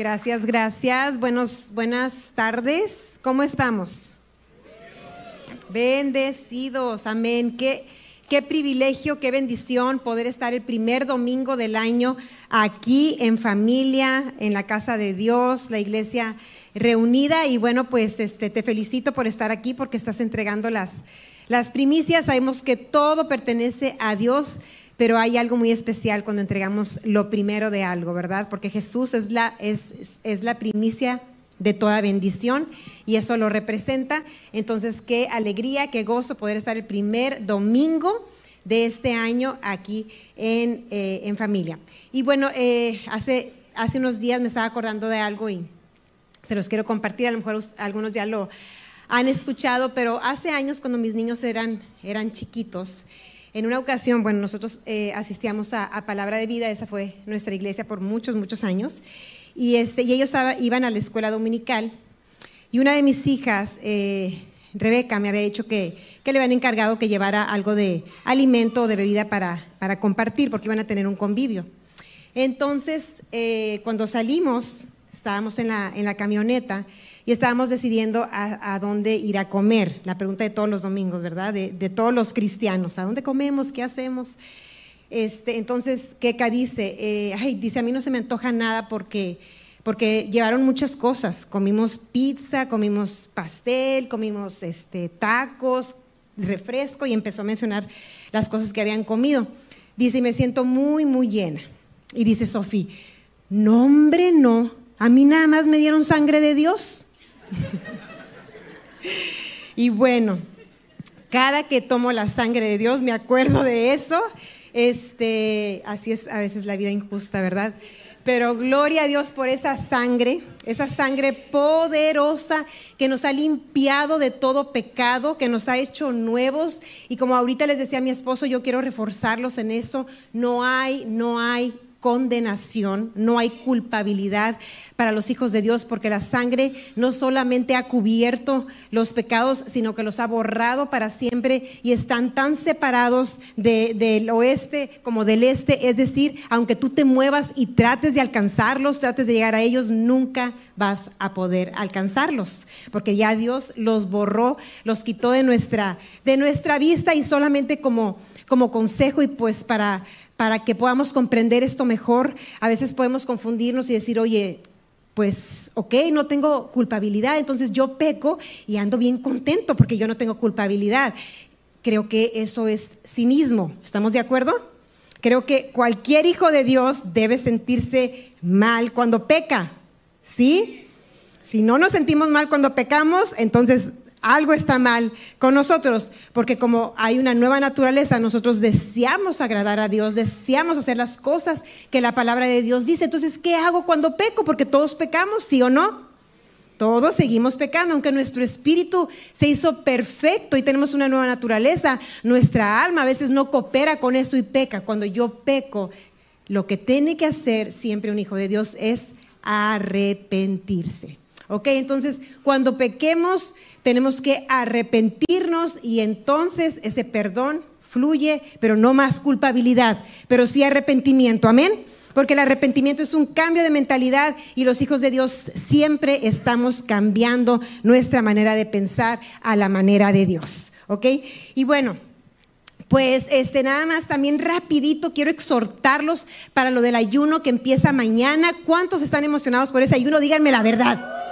Gracias, gracias. Buenos, buenas tardes. ¿Cómo estamos? Bendecidos, amén. Qué, qué privilegio, qué bendición poder estar el primer domingo del año aquí en familia, en la casa de Dios, la iglesia reunida. Y bueno, pues este, te felicito por estar aquí porque estás entregando las, las primicias. Sabemos que todo pertenece a Dios pero hay algo muy especial cuando entregamos lo primero de algo, ¿verdad? Porque Jesús es la, es, es la primicia de toda bendición y eso lo representa. Entonces, qué alegría, qué gozo poder estar el primer domingo de este año aquí en, eh, en familia. Y bueno, eh, hace, hace unos días me estaba acordando de algo y se los quiero compartir, a lo mejor algunos ya lo han escuchado, pero hace años cuando mis niños eran, eran chiquitos, en una ocasión, bueno, nosotros eh, asistíamos a, Palabra de Vida, esa fue nuestra iglesia por muchos, muchos años, y, este, y ellos iban a la escuela dominical, y una de mis hijas, eh, Rebeca, me había dicho que, que, le habían encargado que llevara algo de alimento o de bebida para, para compartir, porque iban a tener un convivio. Entonces, eh, cuando salimos, estábamos en la, en la camioneta, y estábamos decidiendo a, dónde ir a comer. La pregunta de todos los domingos, ¿verdad? De, todos los cristianos. ¿A dónde comemos? ¿Qué hacemos? Este, entonces, Keka dice, eh, dice, a mí no se me antoja nada porque, porque llevaron muchas cosas. Comimos pizza, comimos pastel, comimos este, tacos, refresco y empezó a mencionar las cosas que habían comido. Dice, me siento muy, muy llena. Y dice Sofía, no, hombre, no. A mí nada más me dieron sangre de Dios. Y bueno, cada que tomo la sangre de Dios me acuerdo de eso. Este, así es a veces la vida injusta, ¿verdad? Pero gloria a Dios por esa sangre, esa sangre poderosa que nos ha limpiado de todo pecado, que nos ha hecho nuevos. Y como ahorita les decía a mi esposo, yo quiero reforzarlos en eso. No hay, no hay condenación, no hay culpabilidad para los hijos de Dios, porque la sangre no solamente ha cubierto los pecados, sino que los ha borrado para siempre y están tan separados del oeste como del este. Es decir, aunque tú te muevas y trates de alcanzarlos, trates de llegar a ellos, nunca vas a poder alcanzarlos, porque ya Dios los borró, los quitó de nuestra, de nuestra vista y solamente como, como consejo y pues para para que podamos comprender esto mejor. A veces podemos confundirnos y decir, oye, pues, ok, no tengo culpabilidad, entonces yo peco y ando bien contento porque yo no tengo culpabilidad. Creo que eso es cinismo. ¿Estamos de acuerdo? Creo que cualquier hijo de Dios debe sentirse mal cuando peca. ¿Sí? Si no nos sentimos mal cuando pecamos, entonces algo está mal con nosotros, porque como hay una nueva naturaleza, nosotros deseamos agradar a Dios, deseamos hacer las cosas que la palabra de Dios dice. Entonces, ¿qué hago cuando peco? Porque todos pecamos, ¿sí o no? Todos seguimos pecando, aunque nuestro espíritu se hizo perfecto y tenemos una nueva naturaleza, nuestra alma a veces no coopera con eso y peca. Cuando yo peco, lo que tiene que hacer siempre un hijo de Dios es arrepentirse. ¿Ok? Entonces, cuando pequemos, tenemos que arrepentirnos y entonces ese perdón fluye, pero no más culpabilidad, pero sí arrepentimiento. Amén. Porque el arrepentimiento es un cambio de mentalidad y los hijos de Dios siempre estamos cambiando nuestra manera de pensar a la manera de Dios. ¿Ok? Y bueno, pues este nada más también rapidito quiero exhortarlos para lo del ayuno que empieza mañana. ¿Cuántos están emocionados por ese ayuno? Díganme la verdad.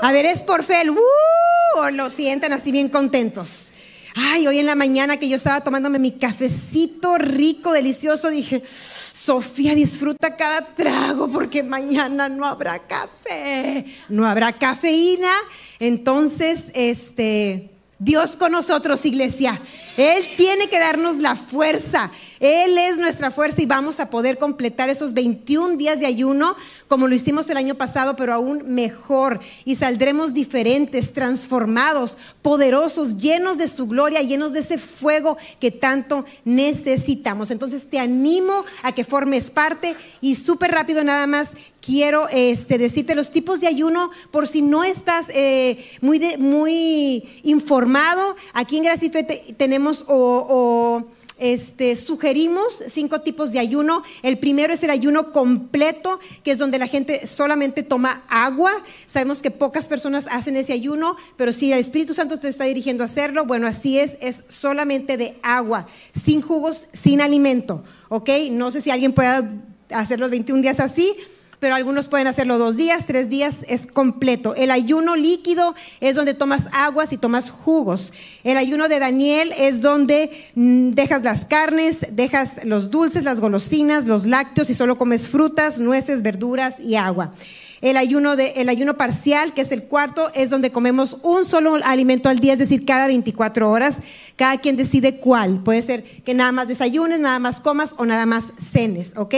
A ver, es por fe, ¡uh! o lo sienten así bien contentos. Ay, hoy en la mañana que yo estaba tomándome mi cafecito rico, delicioso, dije, Sofía, disfruta cada trago porque mañana no habrá café, no habrá cafeína. Entonces, este, Dios con nosotros, iglesia. Él tiene que darnos la fuerza. Él es nuestra fuerza y vamos a poder completar esos 21 días de ayuno como lo hicimos el año pasado, pero aún mejor. Y saldremos diferentes, transformados, poderosos, llenos de su gloria, llenos de ese fuego que tanto necesitamos. Entonces te animo a que formes parte y súper rápido nada más quiero este, decirte los tipos de ayuno por si no estás eh, muy, muy informado. Aquí en Gracife tenemos o este, sugerimos cinco tipos de ayuno. El primero es el ayuno completo, que es donde la gente solamente toma agua. Sabemos que pocas personas hacen ese ayuno, pero si el Espíritu Santo te está dirigiendo a hacerlo, bueno, así es, es solamente de agua, sin jugos, sin alimento. ¿Ok? No sé si alguien pueda hacer los 21 días así pero algunos pueden hacerlo dos días, tres días, es completo. El ayuno líquido es donde tomas aguas y tomas jugos. El ayuno de Daniel es donde mm, dejas las carnes, dejas los dulces, las golosinas, los lácteos y solo comes frutas, nueces, verduras y agua. El ayuno, de, el ayuno parcial, que es el cuarto, es donde comemos un solo alimento al día, es decir, cada 24 horas. Cada quien decide cuál. Puede ser que nada más desayunes, nada más comas o nada más cenes, ¿ok?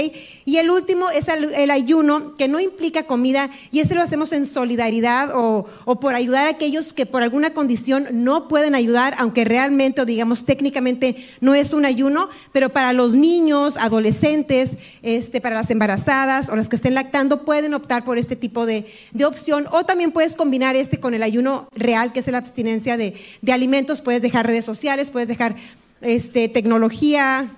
Y el último es el, ayuno que no implica comida y este lo hacemos en solidaridad o, o, por ayudar a aquellos que por alguna condición no pueden ayudar, aunque realmente o digamos técnicamente no es un ayuno, pero para los niños, adolescentes, este, para las embarazadas o las que estén lactando pueden optar por este tipo de, de opción o también puedes combinar este con el ayuno real, que es la abstinencia de, de alimentos, puedes dejar redes sociales puedes dejar este, tecnología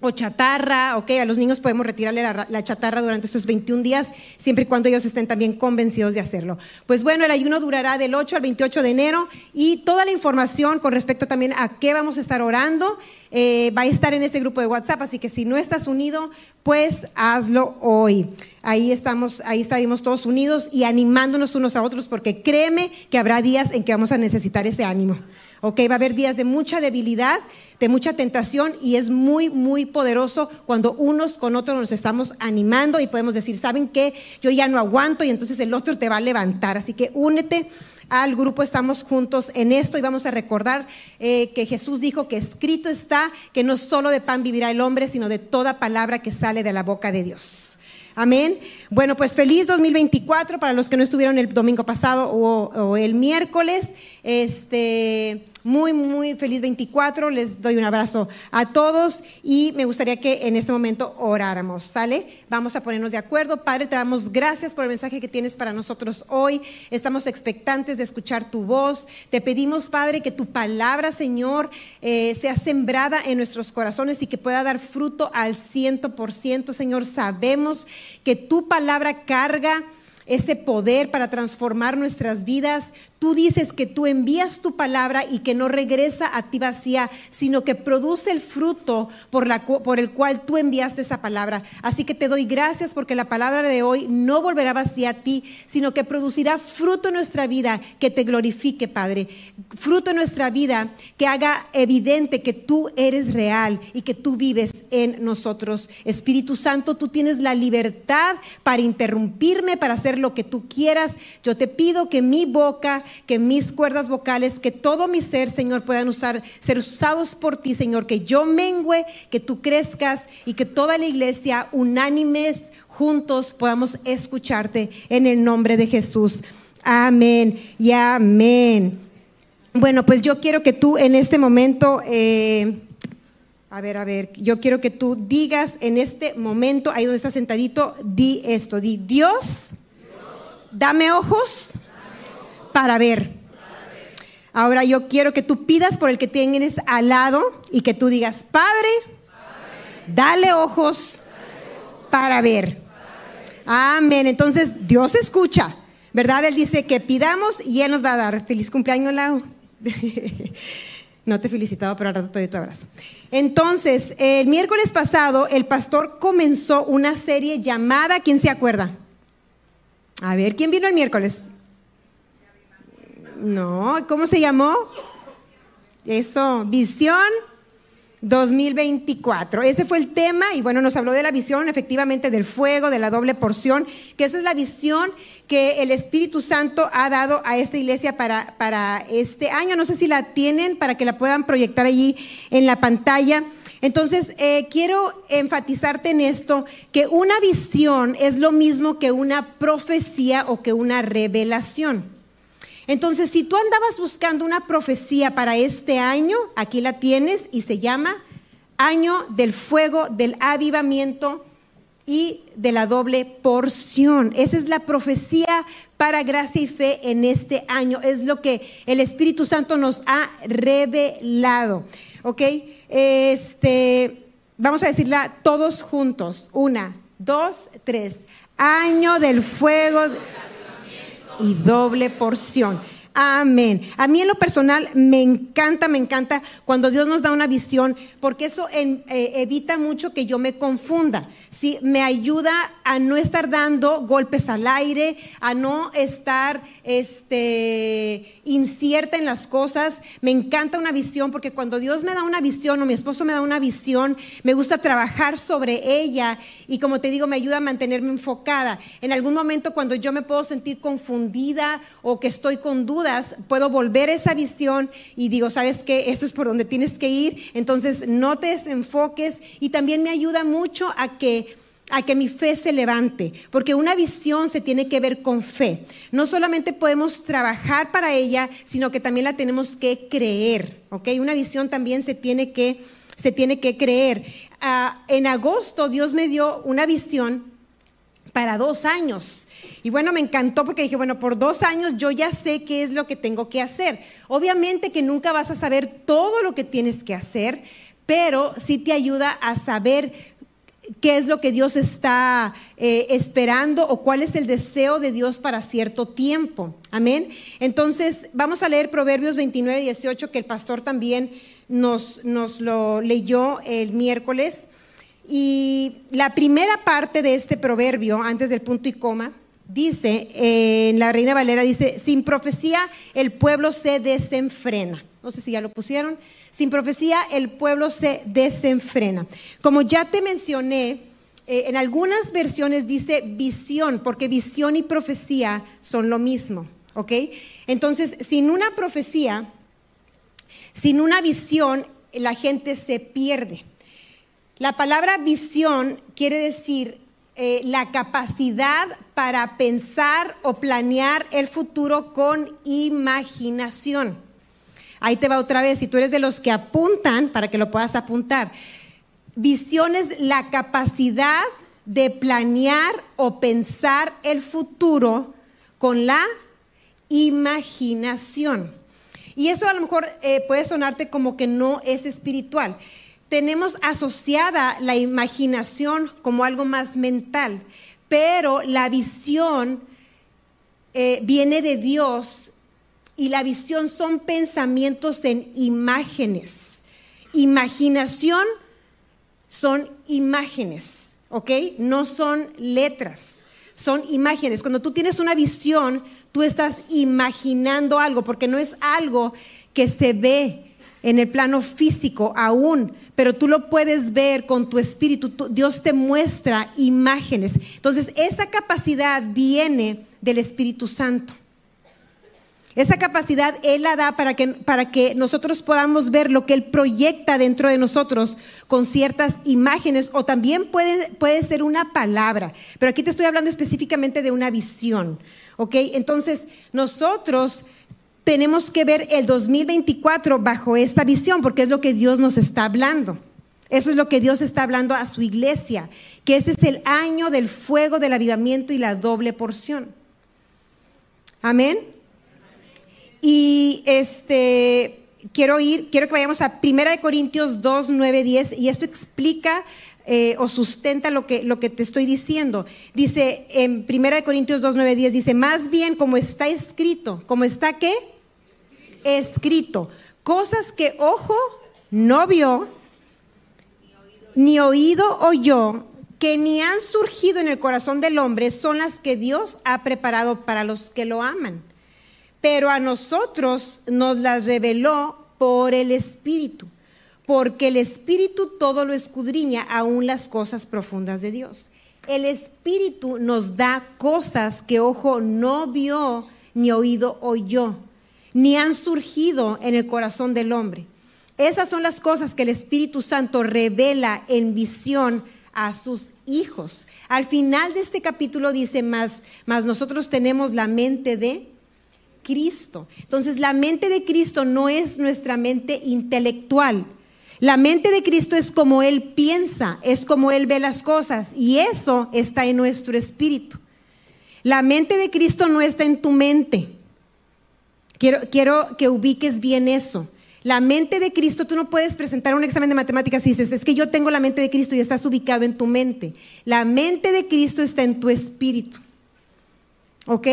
o chatarra, ok, a los niños podemos retirarle la, chatarra durante estos 21 días, siempre y cuando ellos estén también convencidos de hacerlo. Pues bueno, el ayuno durará del 8 al 28 de enero y toda la información con respecto también a qué vamos a estar orando eh, va a estar en ese grupo de WhatsApp, así que si no estás unido, pues hazlo hoy. Ahí estamos, ahí estaremos todos unidos y animándonos unos a otros, porque créeme que habrá días en que vamos a necesitar ese ánimo. ¿Ok? Va a haber días de mucha debilidad, de mucha tentación y es muy, muy poderoso cuando unos con otros nos estamos animando y podemos decir, ¿saben qué? Yo ya no aguanto y entonces el otro te va a levantar. Así que únete al grupo, estamos juntos en esto y vamos a recordar eh, que Jesús dijo que escrito está que no solo de pan vivirá el hombre, sino de toda palabra que sale de la boca de Dios. Amén. Bueno, pues feliz 2024 para los que no estuvieron el domingo pasado o, o el miércoles. Este, muy, muy feliz 24. Les doy un abrazo a todos y me gustaría que en este momento oráramos. ¿Sale? Vamos a ponernos de acuerdo. Padre, te damos gracias por el mensaje que tienes para nosotros hoy. Estamos expectantes de escuchar tu voz. Te pedimos, Padre, que tu palabra, Señor, eh, sea sembrada en nuestros corazones y que pueda dar fruto al ciento por ciento. Señor, sabemos que tu palabra carga ese poder para transformar nuestras vidas. Tú dices que tú envías tu palabra y que no regresa a ti vacía, sino que produce el fruto por, la, por el cual tú enviaste esa palabra. Así que te doy gracias porque la palabra de hoy no volverá vacía a ti, sino que producirá fruto en nuestra vida que te glorifique, Padre. Fruto en nuestra vida que haga evidente que tú eres real y que tú vives en nosotros. Espíritu Santo, tú tienes la libertad para interrumpirme, para hacer lo que tú quieras. Yo te pido que mi boca que mis cuerdas vocales, que todo mi ser, Señor, puedan usar, ser usados por ti, Señor, que yo mengüe, que tú crezcas y que toda la iglesia, unánimes, juntos, podamos escucharte en el nombre de Jesús. Amén y amén. Bueno, pues yo quiero que tú en este momento... Eh, a ver, a ver, yo quiero que tú digas en este momento, ahí donde estás sentadito, di esto, di Dios, dame ojos para ver. Ahora yo quiero que tú pidas por el que tienes al lado y que tú digas, Padre, dale ojos para ver. Amén. Entonces Dios escucha, ¿verdad? Él dice que pidamos y Él nos va a dar. Feliz cumpleaños, Lau. No te he felicitado, pero al rato te doy tu abrazo. Entonces, el miércoles pasado, el pastor comenzó una serie llamada, ¿quién se acuerda? A ver, ¿quién vino el miércoles? No, ¿cómo se llamó? Eso, visión 2024. Ese fue el tema y bueno, nos habló de la visión efectivamente del fuego, de la doble porción, que esa es la visión que el Espíritu Santo ha dado a esta iglesia para, para este año. No sé si la tienen para que la puedan proyectar allí en la pantalla. Entonces, eh, quiero enfatizarte en esto, que una visión es lo mismo que una profecía o que una revelación. Entonces, si tú andabas buscando una profecía para este año, aquí la tienes y se llama año del fuego, del avivamiento y de la doble porción. Esa es la profecía para gracia y fe en este año. Es lo que el Espíritu Santo nos ha revelado. ¿ok? Este, vamos a decirla todos juntos. Una, dos, tres. Año del fuego y doble porción. Amén. A mí en lo personal me encanta, me encanta cuando Dios nos da una visión, porque eso eh, evita mucho que yo me confunda. Me ayuda a no estar dando golpes al aire, a no estar este, incierta en las cosas. Me encanta una visión, porque cuando Dios me da una visión o mi esposo me da una visión, me gusta trabajar sobre ella y como te digo, me ayuda a mantenerme enfocada. En algún momento cuando yo me puedo sentir confundida o que estoy con puedo volver a esa visión y digo, ¿sabes qué? Eso es por donde tienes que ir. Entonces no te desenfoques y también me ayuda mucho a que a que mi fe se levante, porque una visión se tiene que ver con fe. No solamente podemos trabajar para ella, sino que también la tenemos que creer, ¿ok? Una visión también se tiene que, se tiene que creer. Ah, en agosto Dios me dio una visión para dos años. Y bueno, me encantó porque dije, bueno, por dos años yo ya sé qué es lo que tengo que hacer. Obviamente que nunca vas a saber todo lo que tienes que hacer, pero sí te ayuda a saber qué es lo que Dios está eh, esperando o cuál es el deseo de Dios para cierto tiempo. Amén. Entonces, vamos a leer Proverbios 29, 18, que el pastor también nos, nos lo leyó el miércoles. Y la primera parte de este proverbio, antes del punto y coma, dice, en la Reina Valera dice, sin profecía el pueblo se desenfrena. No sé si ya lo pusieron. Sin profecía el pueblo se desenfrena. Como ya te mencioné, eh, en algunas versiones dice visión, porque visión y profecía son lo mismo. ¿Ok? Entonces, sin una profecía, sin una visión, la gente se pierde. La palabra visión quiere decir eh, la capacidad para pensar o planear el futuro con imaginación. Ahí te va otra vez, si tú eres de los que apuntan, para que lo puedas apuntar. Visión es la capacidad de planear o pensar el futuro con la imaginación. Y eso a lo mejor eh, puede sonarte como que no es espiritual tenemos asociada la imaginación como algo más mental, pero la visión eh, viene de Dios y la visión son pensamientos en imágenes. Imaginación son imágenes, ¿ok? No son letras, son imágenes. Cuando tú tienes una visión, tú estás imaginando algo, porque no es algo que se ve, en el plano físico aún, pero tú lo puedes ver con tu espíritu. Dios te muestra imágenes. Entonces, esa capacidad viene del Espíritu Santo. Esa capacidad Él la da para que, para que nosotros podamos ver lo que Él proyecta dentro de nosotros con ciertas imágenes o también puede, puede ser una palabra. Pero aquí te estoy hablando específicamente de una visión. ¿Ok? Entonces, nosotros tenemos que ver el 2024 bajo esta visión, porque es lo que Dios nos está hablando. Eso es lo que Dios está hablando a su iglesia, que este es el año del fuego, del avivamiento y la doble porción. Amén. Y este quiero ir, quiero que vayamos a 1 Corintios 2, 9, 10, y esto explica eh, o sustenta lo que, lo que te estoy diciendo. Dice en 1 Corintios 2, 9, 10, dice, más bien como está escrito, como está qué? escrito, cosas que ojo no vio, ni oído oyó, que ni han surgido en el corazón del hombre, son las que Dios ha preparado para los que lo aman. Pero a nosotros nos las reveló por el Espíritu, porque el Espíritu todo lo escudriña, aún las cosas profundas de Dios. El Espíritu nos da cosas que ojo no vio, ni oído oyó ni han surgido en el corazón del hombre. Esas son las cosas que el Espíritu Santo revela en visión a sus hijos. Al final de este capítulo dice más, más nosotros tenemos la mente de Cristo. Entonces la mente de Cristo no es nuestra mente intelectual. La mente de Cristo es como Él piensa, es como Él ve las cosas y eso está en nuestro espíritu. La mente de Cristo no está en tu mente. Quiero, quiero que ubiques bien eso. La mente de Cristo, tú no puedes presentar un examen de matemáticas y dices, es que yo tengo la mente de Cristo y estás ubicado en tu mente. La mente de Cristo está en tu espíritu. ¿Ok?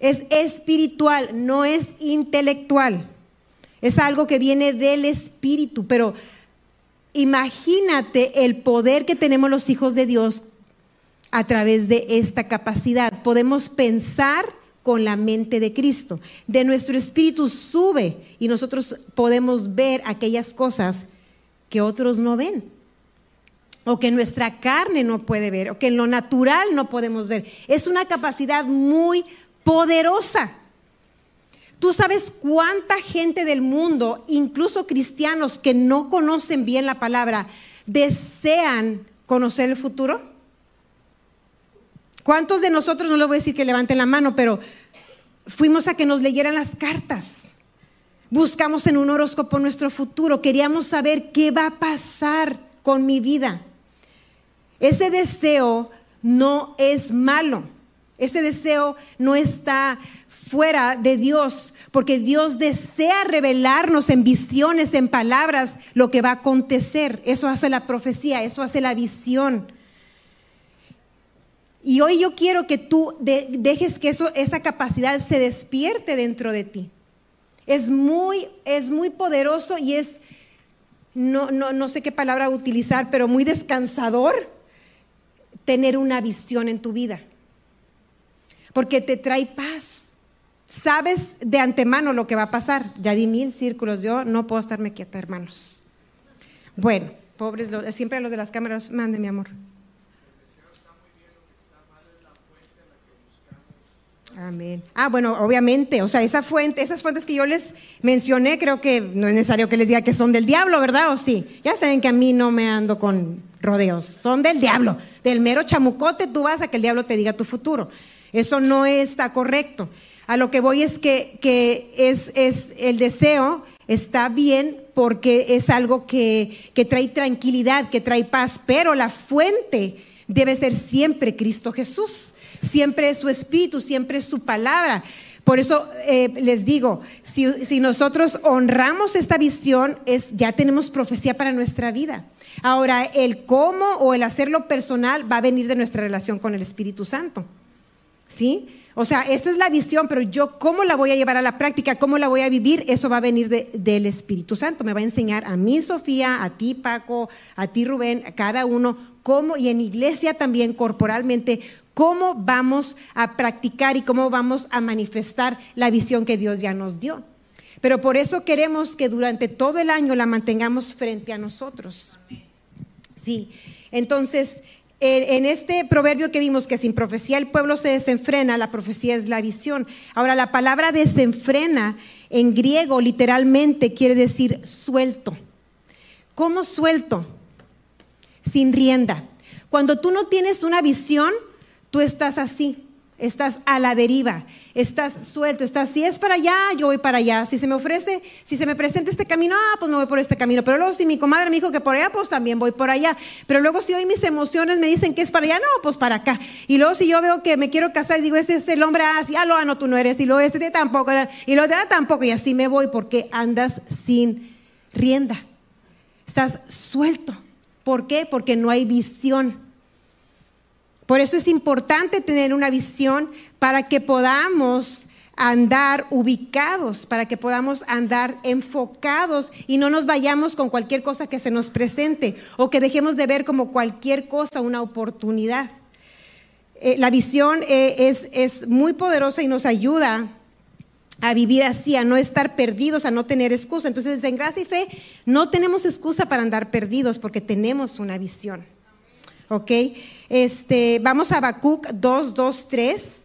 Es espiritual, no es intelectual. Es algo que viene del espíritu, pero imagínate el poder que tenemos los hijos de Dios a través de esta capacidad. Podemos pensar con la mente de Cristo. De nuestro espíritu sube y nosotros podemos ver aquellas cosas que otros no ven. O que nuestra carne no puede ver, o que en lo natural no podemos ver. Es una capacidad muy poderosa. Tú sabes cuánta gente del mundo, incluso cristianos que no conocen bien la palabra, desean conocer el futuro. ¿Cuántos de nosotros, no le voy a decir que levanten la mano, pero fuimos a que nos leyeran las cartas? Buscamos en un horóscopo nuestro futuro, queríamos saber qué va a pasar con mi vida. Ese deseo no es malo, ese deseo no está fuera de Dios, porque Dios desea revelarnos en visiones, en palabras, lo que va a acontecer. Eso hace la profecía, eso hace la visión. Y hoy yo quiero que tú dejes que eso, esa capacidad se despierte dentro de ti. Es muy, es muy poderoso y es, no, no, no sé qué palabra utilizar, pero muy descansador tener una visión en tu vida. Porque te trae paz. Sabes de antemano lo que va a pasar. Ya di mil círculos, yo no puedo estarme quieta, hermanos. Bueno, pobres, siempre a los de las cámaras, mande mi amor. Amén. Ah, bueno, obviamente, o sea, esa fuente, esas fuentes que yo les mencioné, creo que no es necesario que les diga que son del diablo, ¿verdad? ¿O sí? Ya saben que a mí no me ando con rodeos, son del diablo, del mero chamucote, tú vas a que el diablo te diga tu futuro. Eso no está correcto. A lo que voy es que, es, el deseo está bien porque es algo que, que trae tranquilidad, que trae paz, pero la fuente debe ser siempre Cristo Jesús siempre es su espíritu, siempre es su palabra. Por eso eh, les digo, si, nosotros honramos esta visión, es, ya tenemos profecía para nuestra vida. Ahora, el cómo o el hacerlo personal va a venir de nuestra relación con el Espíritu Santo. ¿Sí? O sea, esta es la visión, pero yo cómo la voy a llevar a la práctica, cómo la voy a vivir, eso va a venir del Espíritu Santo. Me va a enseñar a mí, Sofía, a ti, Paco, a ti, Rubén, a cada uno, cómo, y en iglesia también corporalmente, cómo vamos a practicar y cómo vamos a manifestar la visión que Dios ya nos dio. Pero por eso queremos que durante todo el año la mantengamos frente a nosotros. Sí, entonces en este proverbio que vimos que sin profecía el pueblo se desenfrena, la profecía es la visión. Ahora, la palabra desenfrena en griego literalmente quiere decir suelto. ¿Cómo suelto? Sin rienda. Cuando tú no tienes una visión, Tú estás así, estás a la deriva, estás suelto, estás, si es para allá, yo voy para allá. Si se me ofrece, si se me presenta este camino, ah, pues me voy por este camino. Pero luego si mi comadre me dijo que por allá, pues también voy por allá. Pero luego si hoy mis emociones me dicen que es para allá, no, pues para acá. Y luego si yo veo que me quiero casar y digo, este es el hombre, ah, sí, ah, lo, ah, no, tú no eres. Y luego este tampoco, y lo de ah, tampoco. Y así me voy porque andas sin rienda. Estás suelto. ¿Por qué? Porque no hay visión. Por eso es importante tener una visión para que podamos andar ubicados, para que podamos andar enfocados y no nos vayamos con cualquier cosa que se nos presente o que dejemos de ver como cualquier cosa una oportunidad. Eh, la visión eh, es, es muy poderosa y nos ayuda a vivir así, a no estar perdidos, a no tener excusa. Entonces, en gracia y fe no tenemos excusa para andar perdidos porque tenemos una visión. ¿Ok? Este, vamos a Habacuc 2, 2, 3,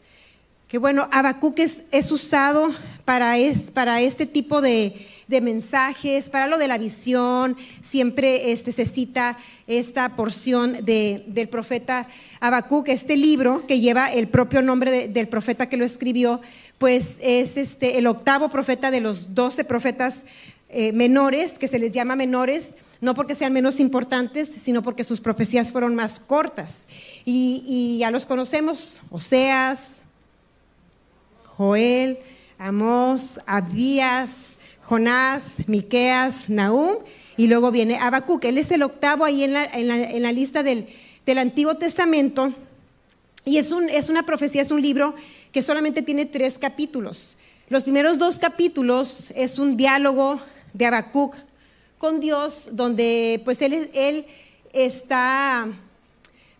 que bueno, Habacuc es, es usado para, es, para este tipo de, de, mensajes, para lo de la visión, siempre este, se cita esta porción de, del profeta Habacuc, este libro que lleva el propio nombre del profeta que lo escribió, pues es este, el octavo profeta de los doce profetas eh, menores, que se les llama menores, no porque sean menos importantes, sino porque sus profecías fueron más cortas. Y, ya los conocemos, Oseas, Joel, Amós, Abdías, Jonás, Miqueas, Nahum y luego viene Habacuc. Él es el octavo ahí en la, lista del, Antiguo Testamento y es, un, es una profecía, es un libro que solamente tiene tres capítulos. Los primeros dos capítulos es un diálogo de Habacuc con Dios, donde pues él, está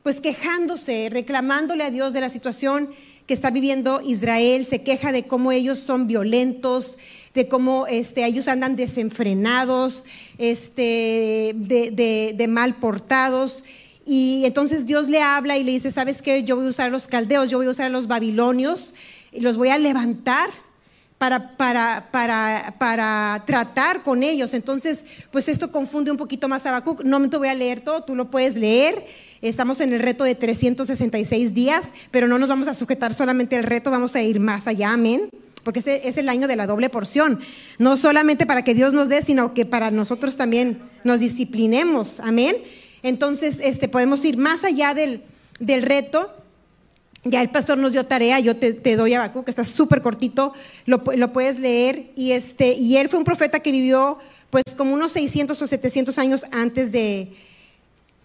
pues quejándose, reclamándole a Dios de la situación que está viviendo Israel, se queja de cómo ellos son violentos, de cómo este, ellos andan desenfrenados, este, de, de, mal portados. Y entonces Dios le habla y le dice, ¿sabes qué? Yo voy a usar a los caldeos, yo voy a usar a los babilonios y los voy a levantar para, para, para, para, tratar con ellos. Entonces, pues esto confunde un poquito más a Habacuc. No te voy a leer todo, tú lo puedes leer. Estamos en el reto de 366 días, pero no nos vamos a sujetar solamente al reto, vamos a ir más allá, amén. Porque este es el año de la doble porción. No solamente para que Dios nos dé, sino que para nosotros también nos disciplinemos, amén. Entonces, este, podemos ir más allá del, del reto ya el pastor nos dio tarea, yo te, doy a que está súper cortito, lo, puedes leer. Y, este, y él fue un profeta que vivió pues como unos 600 o 700 años antes de,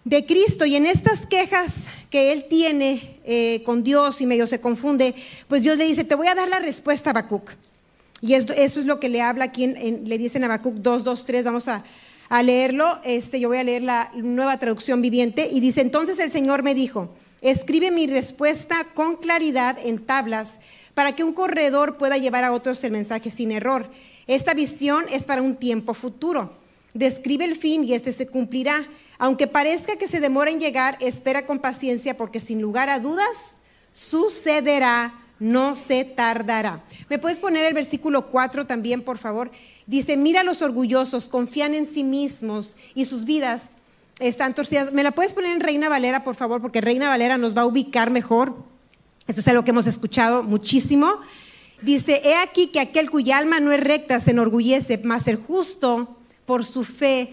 de Cristo. Y en estas quejas que él tiene eh, con Dios y medio se confunde, pues Dios le dice, te voy a dar la respuesta Habacuc. Y eso, es lo que le habla aquí, le dicen Habacuc 2, 2, 3, vamos a, a leerlo. Este, yo voy a leer la nueva traducción viviente. Y dice, entonces el Señor me dijo, Escribe mi respuesta con claridad en tablas para que un corredor pueda llevar a otros el mensaje sin error. Esta visión es para un tiempo futuro. Describe el fin y este se cumplirá. Aunque parezca que se demora en llegar, espera con paciencia porque sin lugar a dudas sucederá, no se tardará. ¿Me puedes poner el versículo 4 también, por favor? Dice, mira a los orgullosos, confían en sí mismos y sus vidas están torcidas. ¿Me la puedes poner en Reina Valera, por favor? Porque Reina Valera nos va a ubicar mejor. Esto es algo que hemos escuchado muchísimo. Dice, he aquí que aquel cuya alma no es recta se enorgullece, mas el justo por su fe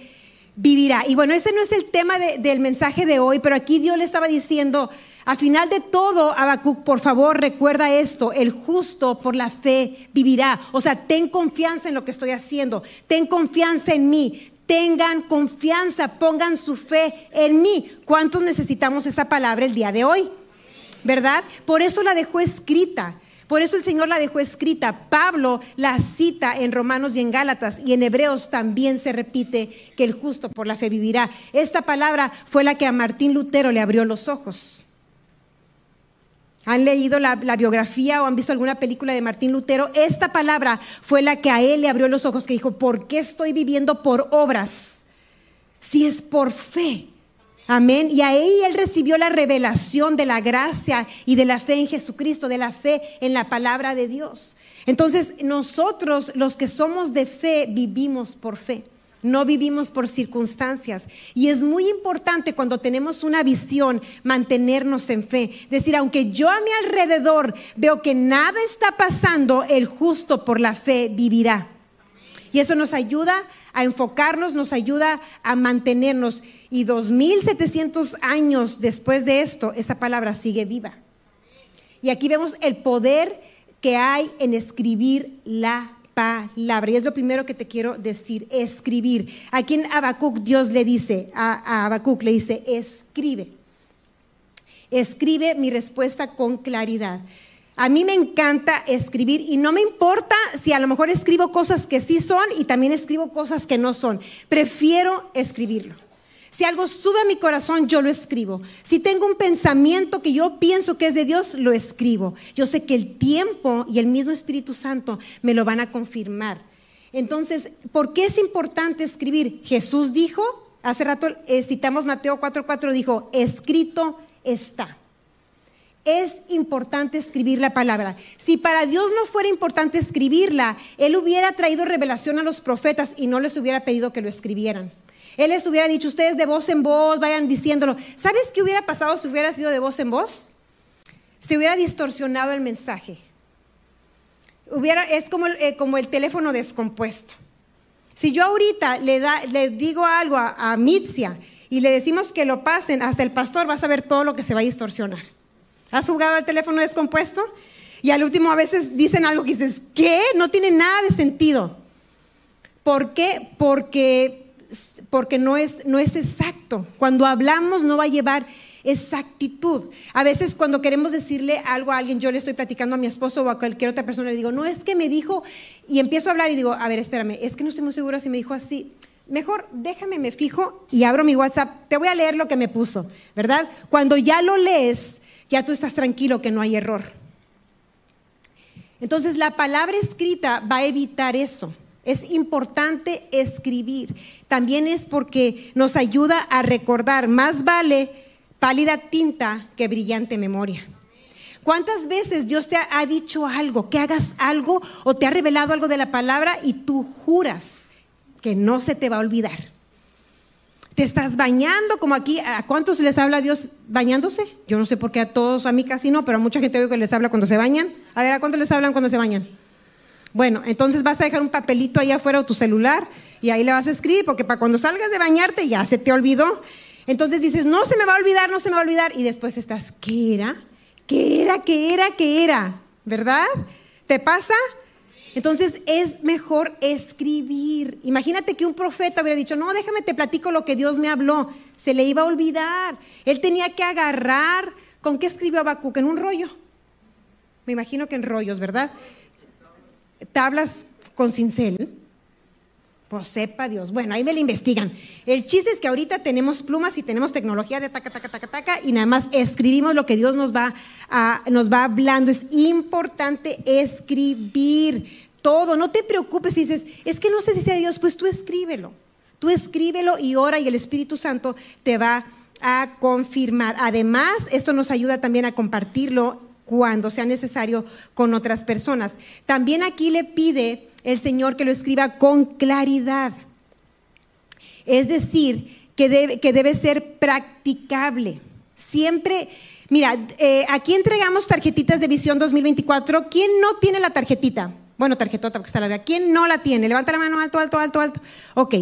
vivirá. Y bueno, ese no es el tema del mensaje de hoy, pero aquí Dios le estaba diciendo, a final de todo, Habacuc, por favor, recuerda esto, el justo por la fe vivirá. O sea, ten confianza en lo que estoy haciendo, ten confianza en mí, tengan confianza, pongan su fe en mí. ¿Cuántos necesitamos esa palabra el día de hoy? ¿Verdad? Por eso la dejó escrita. Por eso el Señor la dejó escrita. Pablo la cita en Romanos y en Gálatas y en Hebreos también se repite que el justo por la fe vivirá. Esta palabra fue la que a Martín Lutero le abrió los ojos. ¿Han leído la, biografía o han visto alguna película de Martín Lutero? Esta palabra fue la que a él le abrió los ojos, que dijo, ¿por qué estoy viviendo por obras? Si es por fe. Amén. Y ahí él recibió la revelación de la gracia y de la fe en Jesucristo, de la fe en la palabra de Dios. Entonces, nosotros los que somos de fe vivimos por fe. No vivimos por circunstancias. Y es muy importante cuando tenemos una visión mantenernos en fe. Decir, aunque yo a mi alrededor veo que nada está pasando, el justo por la fe vivirá. Y eso nos ayuda a enfocarnos, nos ayuda a mantenernos. Y 2700 años después de esto, esa palabra sigue viva. Y aquí vemos el poder que hay en escribir la palabra. Y es lo primero que te quiero decir, escribir. Aquí en Habacuc Dios le dice, a, a le dice, escribe. Escribe mi respuesta con claridad. A mí me encanta escribir y no me importa si a lo mejor escribo cosas que sí son y también escribo cosas que no son. Prefiero escribirlo. Si algo sube a mi corazón, yo lo escribo. Si tengo un pensamiento que yo pienso que es de Dios, lo escribo. Yo sé que el tiempo y el mismo Espíritu Santo me lo van a confirmar. Entonces, ¿por qué es importante escribir? Jesús dijo, hace rato eh, citamos Mateo 4:4, dijo, escrito está. Es importante escribir la palabra. Si para Dios no fuera importante escribirla, Él hubiera traído revelación a los profetas y no les hubiera pedido que lo escribieran. Él les hubiera dicho, ustedes de voz en voz, vayan diciéndolo. ¿Sabes qué hubiera pasado si hubiera sido de voz en voz? Se hubiera distorsionado el mensaje. Hubiera, es como eh, como el teléfono descompuesto. Si yo ahorita le digo algo a, a Mitzia y le decimos que lo pasen, hasta el pastor va a saber todo lo que se va a distorsionar. ¿Has jugado al teléfono descompuesto? Y al último a veces dicen algo que dices, ¿qué? No tiene nada de sentido. ¿Por qué? Porque, porque no, es, no es exacto. Cuando hablamos no va a llevar exactitud. A veces cuando queremos decirle algo a alguien, yo le estoy platicando a mi esposo o a cualquier otra persona, le digo, no es que me dijo, y empiezo a hablar y digo, a ver, espérame, es que no estoy muy segura si me dijo así. Mejor déjame, me fijo y abro mi WhatsApp. Te voy a leer lo que me puso, ¿verdad? Cuando ya lo lees, ya tú estás tranquilo que no hay error. Entonces la palabra escrita va a evitar eso. Es importante escribir. También es porque nos ayuda a recordar. Más vale pálida tinta que brillante memoria. ¿Cuántas veces Dios te ha dicho algo, que hagas algo o te ha revelado algo de la palabra y tú juras que no se te va a olvidar? Te estás bañando, como aquí, ¿a cuántos les habla Dios bañándose? Yo no sé por qué a todos, a mí casi no, pero a mucha gente oigo que les habla cuando se bañan. A ver, ¿a cuántos les hablan cuando se bañan? Bueno, entonces vas a dejar un papelito ahí afuera o tu celular y ahí le vas a escribir, porque para cuando salgas de bañarte ya se te olvidó. Entonces dices, no se me va a olvidar, no se me va a olvidar. Y después estás, ¿qué era? ¿Qué era? ¿Qué era? ¿Qué era? ¿Verdad? ¿Te pasa? Entonces es mejor escribir. Imagínate que un profeta hubiera dicho, no, déjame te platico lo que Dios me habló. Se le iba a olvidar. Él tenía que agarrar. ¿Con qué escribió Habacuc? En un rollo. Me imagino que en rollos, ¿verdad? Tablas con cincel pues sepa Dios. Bueno, ahí me lo investigan. El chiste es que ahorita tenemos plumas y tenemos tecnología de taca, taca, taca, taca, y nada más escribimos lo que Dios nos va, a, nos va hablando. Es importante escribir todo. No te preocupes si dices, es que no sé si sea Dios, pues tú escríbelo. Tú escríbelo y ora y el Espíritu Santo te va a confirmar. Además, esto nos ayuda también a compartirlo cuando sea necesario con otras personas. También aquí le pide el Señor que lo escriba con claridad. Es decir, que debe, que debe ser practicable. Siempre, mira, eh, aquí entregamos tarjetitas de visión 2024. ¿Quién no tiene la tarjetita? Bueno, tarjetota porque está larga. ¿Quién no la tiene? Levanta la mano alto, alto, alto, alto. Ok,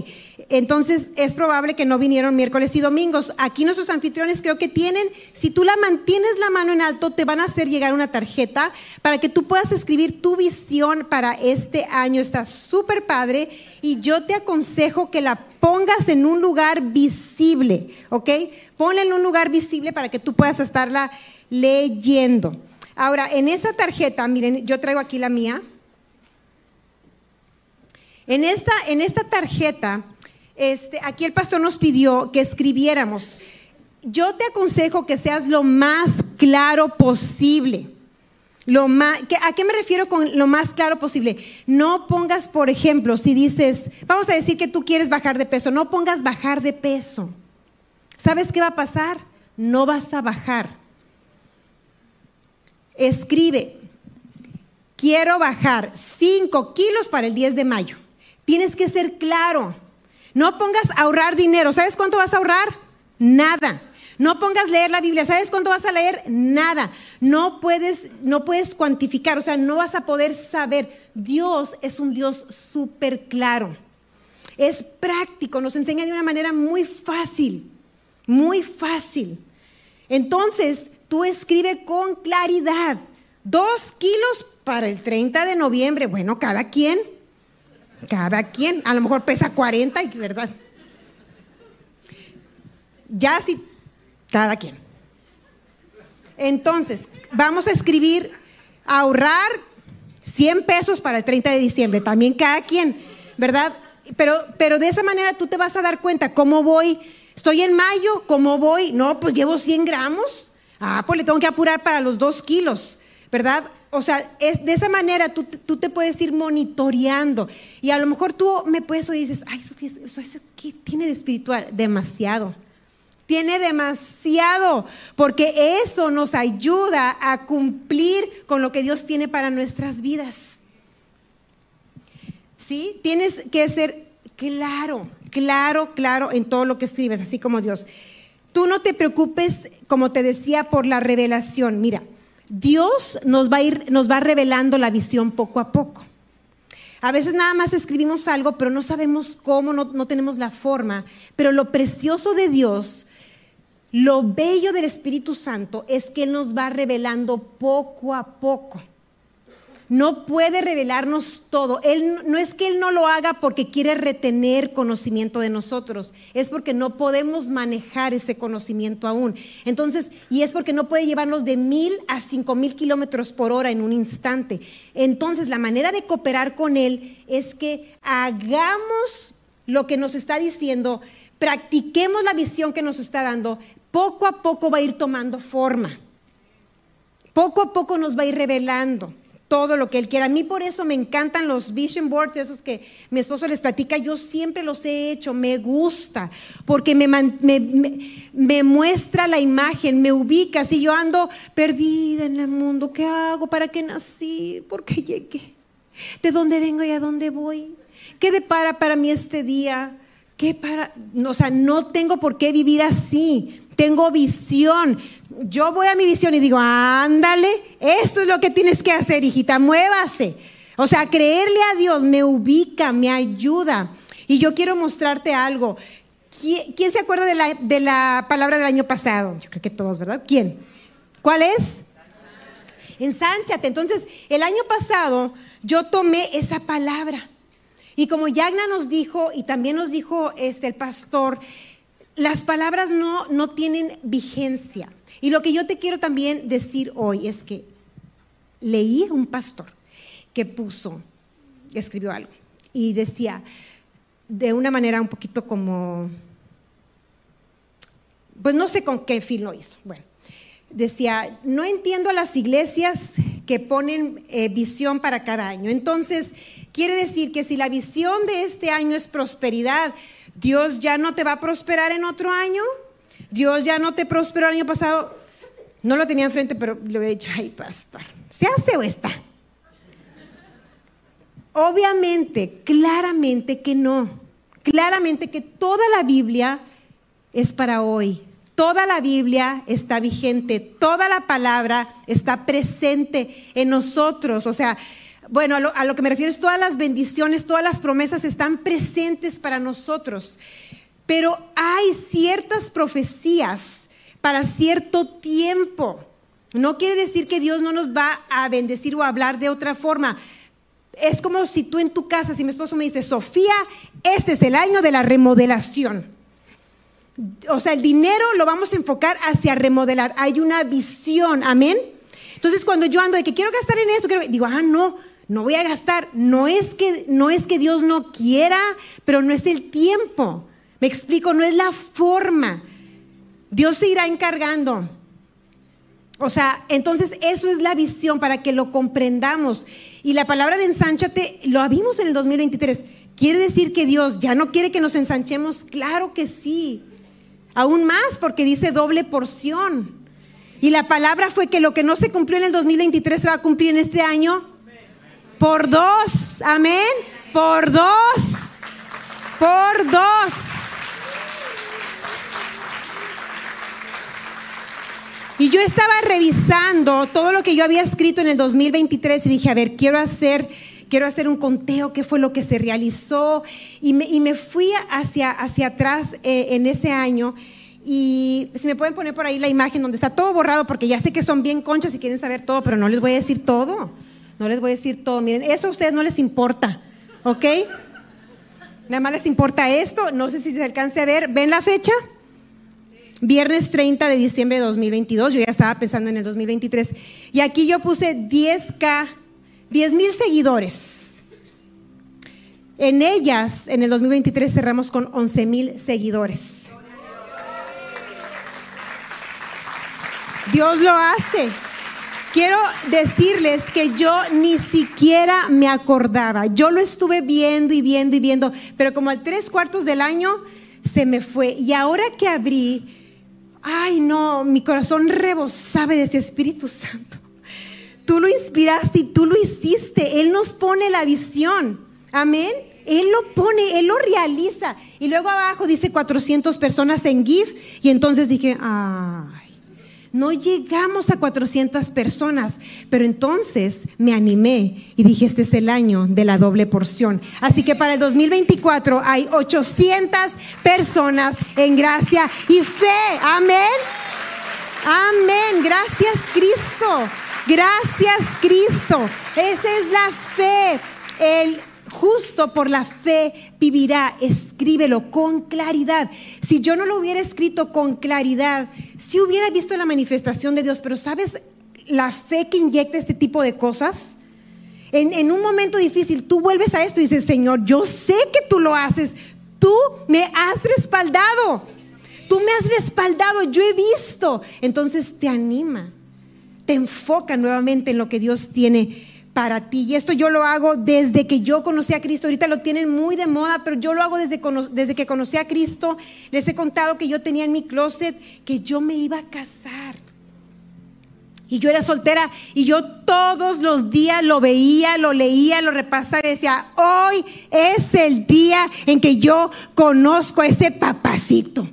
entonces es probable que no vinieron miércoles y domingos. Aquí nuestros anfitriones creo que tienen, si tú la mantienes la mano en alto, te van a hacer llegar una tarjeta para que tú puedas escribir tu visión para este año. Está súper padre y yo te aconsejo que la pongas en un lugar visible, ¿ok? Ponla en un lugar visible para que tú puedas estarla leyendo. Ahora, en esa tarjeta, miren, yo traigo aquí la mía. En esta, en esta tarjeta, este, aquí el pastor nos pidió que escribiéramos. Yo te aconsejo que seas lo más claro posible. Lo más, ¿A qué me refiero con lo más claro posible? No pongas, por ejemplo, si dices, vamos a decir que tú quieres bajar de peso, no pongas bajar de peso. ¿Sabes qué va a pasar? No vas a bajar. Escribe, quiero bajar 5 kilos para el 10 de mayo. Tienes que ser claro. No pongas ahorrar dinero. ¿Sabes cuánto vas a ahorrar? Nada. No pongas leer la Biblia. ¿Sabes cuánto vas a leer? Nada. No puedes, no puedes cuantificar, o sea, no vas a poder saber. Dios es un Dios súper claro. Es práctico, nos enseña de una manera muy fácil, muy fácil. Entonces, tú escribe con claridad. Dos kilos para el 30 de noviembre. Bueno, cada quien. Cada quien, a lo mejor pesa 40 y verdad. Ya sí, cada quien. Entonces, vamos a escribir ahorrar 100 pesos para el 30 de diciembre, también cada quien, ¿verdad? Pero, pero de esa manera tú te vas a dar cuenta cómo voy. Estoy en mayo, ¿cómo voy? No, pues llevo 100 gramos. Ah, pues le tengo que apurar para los 2 kilos, ¿verdad? o sea, es, de esa manera tú, te puedes ir monitoreando. Y a lo mejor tú me puedes oír y dices, ay, Sofía, ¿eso, eso qué tiene de espiritual? Demasiado. Tiene demasiado, porque eso nos ayuda a cumplir con lo que Dios tiene para nuestras vidas. ¿Sí? Tienes que ser claro, claro, claro en todo lo que escribes, así como Dios. Tú no te preocupes, como te decía, por la revelación. Mira, Dios nos va a ir, nos va revelando la visión poco a poco. A veces nada más escribimos algo, pero no sabemos cómo, no, no tenemos la forma. Pero lo precioso de Dios, lo bello del Espíritu Santo es que Él nos va revelando poco a poco. No puede revelarnos todo. Él no es que Él no lo haga porque quiere retener conocimiento de nosotros, es porque no podemos manejar ese conocimiento aún. Entonces, y es porque no puede llevarnos de mil a cinco mil kilómetros por hora en un instante. Entonces, la manera de cooperar con Él es que hagamos lo que nos está diciendo, practiquemos la visión que nos está dando, poco a poco va a ir tomando forma. Poco a poco nos va a ir revelando todo lo que Él quiera. A mí por eso me encantan los vision boards, esos que mi esposo les platica, yo siempre los he hecho, me gusta, porque me, me, muestra la imagen, me ubica, si yo ando perdida en el mundo, ¿qué hago? ¿Para qué nací? ¿Por qué llegué? ¿De dónde vengo y a dónde voy? ¿Qué depara para mí este día? ¿Qué para? O sea, no tengo por qué vivir así tengo visión. Yo voy a mi visión y digo, ándale, esto es lo que tienes que hacer, hijita, muévase. O sea, creerle a Dios me ubica, me ayuda. Y yo quiero mostrarte algo. ¿Quién, se acuerda de la, de la palabra del año pasado? Yo creo que todos, ¿verdad? ¿Quién? ¿Cuál es? Ensánchate. Entonces, el año pasado yo tomé esa palabra. Y como Yagna nos dijo, y también nos dijo este, el pastor, las palabras no, no tienen vigencia. Y lo que yo te quiero también decir hoy es que leí un pastor que puso, escribió algo, y decía, de una manera un poquito como, pues no sé con qué fin lo hizo. Bueno, decía, no entiendo a las iglesias que ponen eh, visión para cada año. Entonces, quiere decir que si la visión de este año es prosperidad, Dios ya no te va a prosperar en otro año. Dios ya no te prosperó el año pasado. No lo tenía enfrente, pero le hubiera dicho, ay, pastor, ¿se hace o está? Obviamente, claramente que no. Claramente que toda la Biblia es para hoy. Toda la Biblia está vigente, toda la palabra está presente en nosotros. O sea, bueno, a lo, que me refiero es todas las bendiciones, todas las promesas están presentes para nosotros. Pero hay ciertas profecías para cierto tiempo. No quiere decir que Dios no nos va a bendecir o a hablar de otra forma. Es como si tú en tu casa, si mi esposo me dice, Sofía, este es el año de la remodelación. O sea, el dinero lo vamos a enfocar hacia remodelar. Hay una visión, amén. Entonces, cuando yo ando de que quiero gastar en esto, digo, ah, no, no voy a gastar. No es que, no es que Dios no quiera, pero no es el tiempo. Explico, no es la forma. Dios se irá encargando. O sea, entonces eso es la visión para que lo comprendamos. Y la palabra de ensánchate, lo vimos en el 2023. ¿Quiere decir que Dios ya no quiere que nos ensanchemos? Claro que sí. Aún más porque dice doble porción. Y la palabra fue que lo que no se cumplió en el 2023 se va a cumplir en este año por dos. Amén. Por dos. Por dos. Y yo estaba revisando todo lo que yo había escrito en el 2023 y dije, a ver, quiero hacer, quiero hacer un conteo, qué fue lo que se realizó. Y me, fui hacia, hacia atrás eh, en ese año. Y si me pueden poner por ahí la imagen donde está todo borrado, porque ya sé que son bien conchas y quieren saber todo, pero no les voy a decir todo. No les voy a decir todo. Miren, eso a ustedes no les importa, ¿ok? Nada más les importa esto. No sé si se alcance a ver. ¿Ven la fecha? Viernes 30 de diciembre de 2022. Yo ya estaba pensando en el 2023. Y aquí yo puse 10K, 10 mil seguidores. En ellas, en el 2023 cerramos con 11 mil seguidores. Dios lo hace. Quiero decirles que yo ni siquiera me acordaba. Yo lo estuve viendo y viendo y viendo, pero como al tres cuartos del año se me fue. Y ahora que abrí, ay no, mi corazón rebosaba de ese Espíritu Santo. Tú lo inspiraste y tú lo hiciste. Él nos pone la visión. Amén. Él lo pone, Él lo realiza. Y luego abajo dice 400 personas en GIF. Y entonces dije, ay no llegamos a 400 personas, pero entonces me animé y dije, este es el año de la doble porción. Así que para el 2024 hay 800 personas en gracia y fe. Amén. Amén. Gracias Cristo. Gracias Cristo. Esa es la fe. El justo por la fe vivirá. Escríbelo con claridad. Si yo no lo hubiera escrito con claridad, si hubiera visto la manifestación de Dios, pero ¿sabes la fe que inyecta este tipo de cosas? En, en, un momento difícil, tú vuelves a esto y dices, Señor, yo sé que tú lo haces. Tú me has respaldado. Tú me has respaldado. Yo he visto. Entonces te anima. Te enfoca nuevamente en lo que Dios tiene para ti. Y esto yo lo hago desde que yo conocí a Cristo. Ahorita lo tienen muy de moda, pero yo lo hago desde, desde que conocí a Cristo. Les he contado que yo tenía en mi closet que yo me iba a casar. Y yo era soltera y yo todos los días lo veía, lo leía, lo repasaba y decía, hoy es el día en que yo conozco a ese papacito.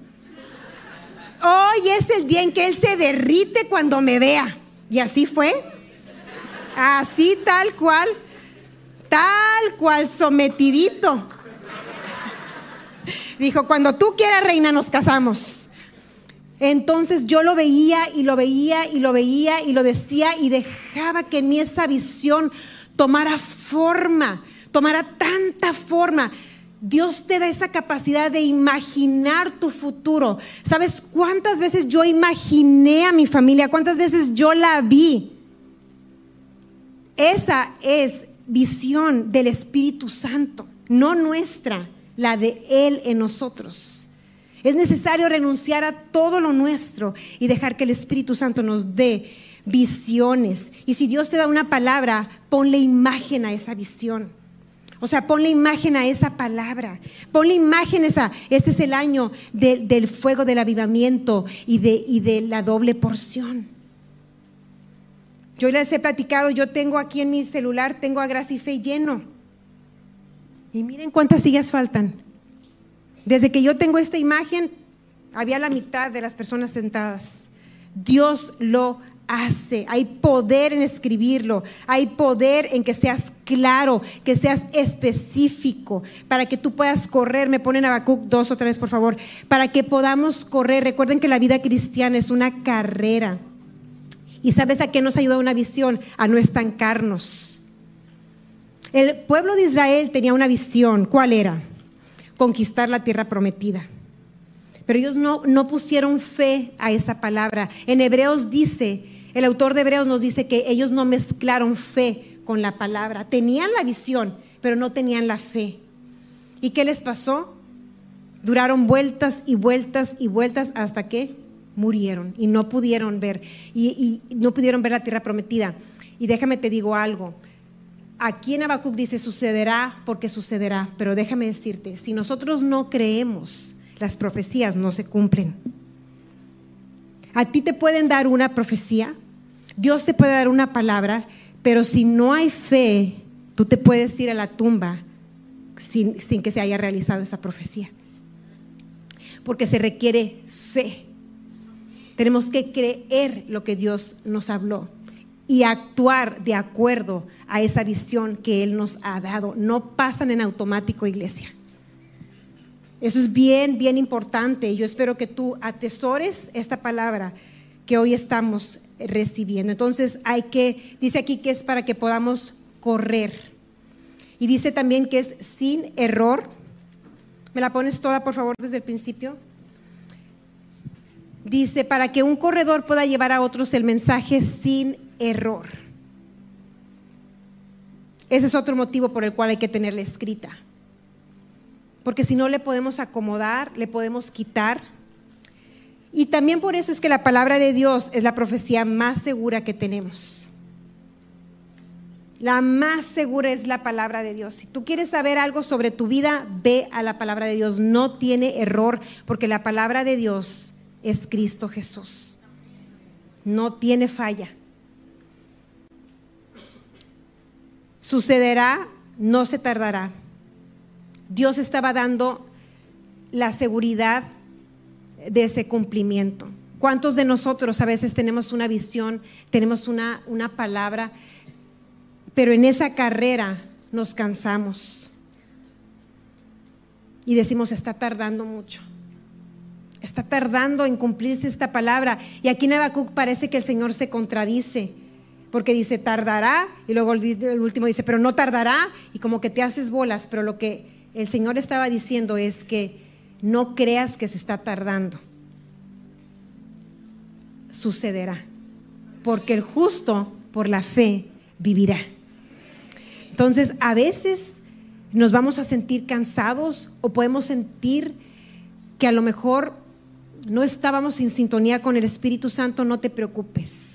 Hoy es el día en que él se derrite cuando me vea. Y así fue. Así tal cual, tal cual sometidito. Dijo, cuando tú quieras, reina, nos casamos. Entonces yo lo veía y lo veía y lo veía y lo decía y dejaba que en mí esa visión tomara forma, tomara tanta forma. Dios te da esa capacidad de imaginar tu futuro. ¿Sabes cuántas veces yo imaginé a mi familia? ¿Cuántas veces yo la vi? Esa es visión del Espíritu Santo, no nuestra, la de Él en nosotros. Es necesario renunciar a todo lo nuestro y dejar que el Espíritu Santo nos dé visiones. Y si Dios te da una palabra, ponle imagen a esa visión. O sea, ponle imagen a esa palabra. Ponle imagen a esa. Este es el año del fuego del avivamiento y de, y de la doble porción. Yo les he platicado, yo tengo aquí en mi celular, tengo a Gracia y Fe lleno. Y miren cuántas sillas faltan. Desde que yo tengo esta imagen, había la mitad de las personas sentadas. Dios lo hace. Hay poder en escribirlo. Hay poder en que seas claro, que seas específico, para que tú puedas correr. Me ponen Habacuc dos otra vez, por favor. Para que podamos correr. Recuerden que la vida cristiana es una carrera. ¿Y sabes a qué nos ayuda una visión? A no estancarnos. El pueblo de Israel tenía una visión. ¿Cuál era? Conquistar la tierra prometida. Pero ellos no, no pusieron fe a esa palabra. En Hebreos dice, el autor de Hebreos nos dice que ellos no mezclaron fe con la palabra. Tenían la visión, pero no tenían la fe. ¿Y qué les pasó? Duraron vueltas y vueltas y vueltas hasta que murieron y no pudieron ver, y, no pudieron ver la tierra prometida. Y déjame te digo algo. Aquí en Habacuc dice sucederá porque sucederá, pero déjame decirte, si nosotros no creemos, las profecías no se cumplen. A ti te pueden dar una profecía, Dios te puede dar una palabra, pero si no hay fe, tú te puedes ir a la tumba sin, sin que se haya realizado esa profecía. Porque se requiere fe. Tenemos que creer lo que Dios nos habló y actuar de acuerdo a esa visión que Él nos ha dado. No pasan en automático, iglesia. Eso es bien, bien importante. Yo espero que tú atesores esta palabra que hoy estamos recibiendo. Entonces hay que, dice aquí que es para que podamos correr. Y dice también que es sin error. ¿Me la pones toda, por favor, desde el principio? Dice, para que un corredor pueda llevar a otros el mensaje sin error. Ese es otro motivo por el cual hay que tenerla escrita. Porque si no le podemos acomodar, le podemos quitar. Y también por eso es que la palabra de Dios es la profecía más segura que tenemos. La más segura es la palabra de Dios. Si tú quieres saber algo sobre tu vida, ve a la palabra de Dios. No tiene error porque la palabra de Dios es Cristo Jesús. No tiene falla. Sucederá, no se tardará. Dios estaba dando la seguridad de ese cumplimiento. ¿Cuántos de nosotros a veces tenemos una visión, tenemos una, una palabra, pero en esa carrera nos cansamos y decimos, está tardando mucho? Está tardando en cumplirse esta palabra. Y aquí en Habacuc parece que el Señor se contradice. porque dice tardará y luego el último dice, pero no tardará y como que te haces bolas, pero lo que el Señor estaba diciendo es que no creas que se está tardando. Sucederá, porque el justo por la fe vivirá. Entonces, a veces nos vamos a sentir cansados o podemos sentir que a lo mejor no estábamos en sintonía con el Espíritu Santo, no te preocupes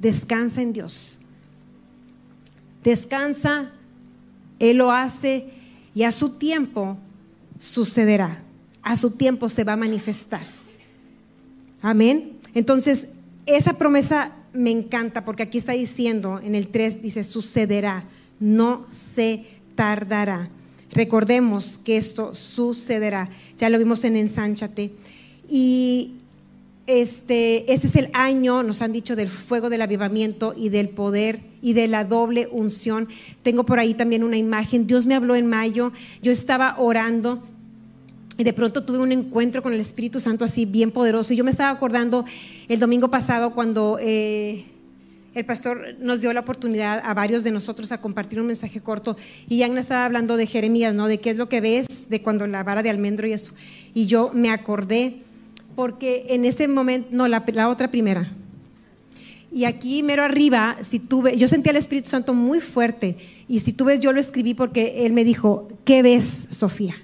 descansa en Dios. Descansa, Él lo hace y a su tiempo sucederá. A su tiempo se va a manifestar. Amén. Entonces, esa promesa me encanta porque aquí está diciendo, en el 3 dice, sucederá, no se tardará. Recordemos que esto sucederá. Ya lo vimos en Ensánchate. Y este, este es el año, nos han dicho, del fuego del avivamiento y del poder y de la doble unción. Tengo por ahí también una imagen. Dios me habló en mayo, yo estaba orando y de pronto tuve un encuentro con el Espíritu Santo así bien poderoso. Y yo me estaba acordando el domingo pasado cuando eh, el pastor nos dio la oportunidad a varios de nosotros a compartir un mensaje corto y ya estaba hablando de Jeremías, ¿no? De qué es lo que ves, de cuando la vara de almendro y eso. Y yo me acordé porque en ese momento, no, la, otra primera. Y aquí mero arriba, si tú yo sentía el Espíritu Santo muy fuerte. Y si tú ves, yo lo escribí porque él me dijo, ¿qué ves, Sofía?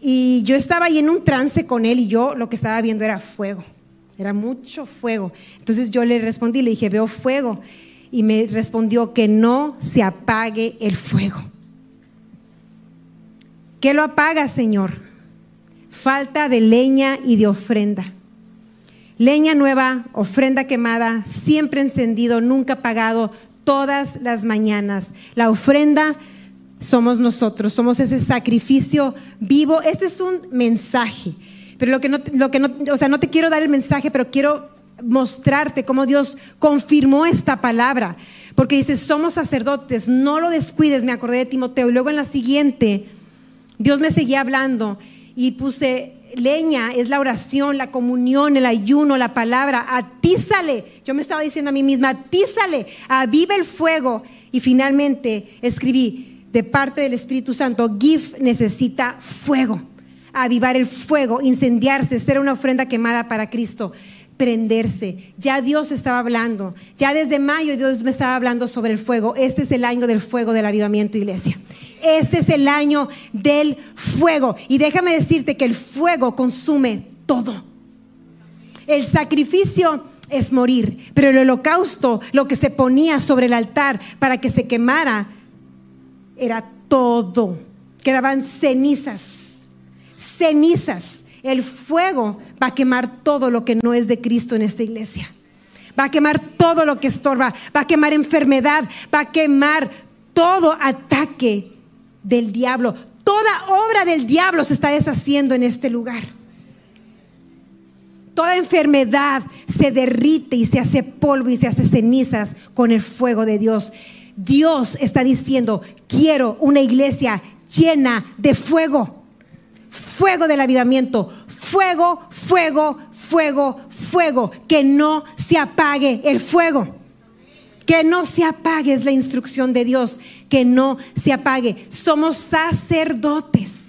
Y yo estaba ahí en un trance con él y yo lo que estaba viendo era fuego, era mucho fuego. Entonces yo le respondí, le dije, veo fuego. Y me respondió que no se apague el fuego. ¿Qué lo apaga, Señor? Falta de leña y de ofrenda. Leña nueva, ofrenda quemada, siempre encendido, nunca apagado, todas las mañanas. La ofrenda somos nosotros, somos ese sacrificio vivo. Este es un mensaje, pero lo que no, lo que no, o sea, no te quiero dar el mensaje, pero quiero mostrarte cómo Dios confirmó esta palabra. Porque dice, somos sacerdotes, no lo descuides, me acordé de Timoteo. Y luego en la siguiente, Dios me seguía hablando y puse leña, es la oración, la comunión, el ayuno, la palabra, atízale. Yo me estaba diciendo a mí misma, atízale, aviva el fuego. Y finalmente escribí de parte del Espíritu Santo, GIF necesita fuego, avivar el fuego, incendiarse, ser una ofrenda quemada para Cristo prenderse. Ya Dios estaba hablando. Ya desde mayo Dios me estaba hablando sobre el fuego. Este es el año del fuego del avivamiento, iglesia. Este es el año del fuego. Y déjame decirte que el fuego consume todo. El sacrificio es morir, pero el holocausto, lo que se ponía sobre el altar para que se quemara, era todo. Quedaban cenizas, cenizas. El fuego va a quemar todo lo que no es de Cristo en esta iglesia. Va a quemar todo lo que estorba, va a quemar enfermedad, va a quemar todo ataque del diablo. Toda obra del diablo se está deshaciendo en este lugar. Toda enfermedad se derrite y se hace polvo y se hace cenizas con el fuego de Dios. Dios está diciendo, quiero una iglesia llena de fuego. Fuego del avivamiento. Fuego, fuego, fuego, fuego. Que no se apague el fuego. Que no se apague es la instrucción de Dios, que no se apague. Somos sacerdotes.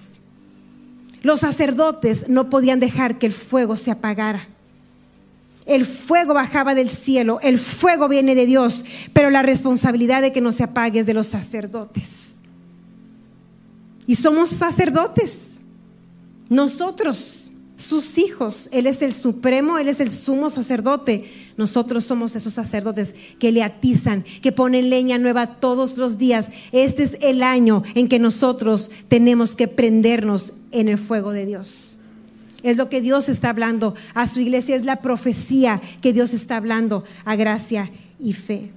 Los sacerdotes no podían dejar que el fuego se apagara. El fuego bajaba del cielo, el fuego viene de Dios, pero la responsabilidad de que no se apague es de los sacerdotes. Y somos sacerdotes. Nosotros sus hijos. Él es el supremo, Él es el sumo sacerdote. Nosotros somos esos sacerdotes que le atizan, que ponen leña nueva todos los días. Este es el año en que nosotros tenemos que prendernos en el fuego de Dios. Es lo que Dios está hablando a su iglesia, es la profecía que Dios está hablando a gracia y fe.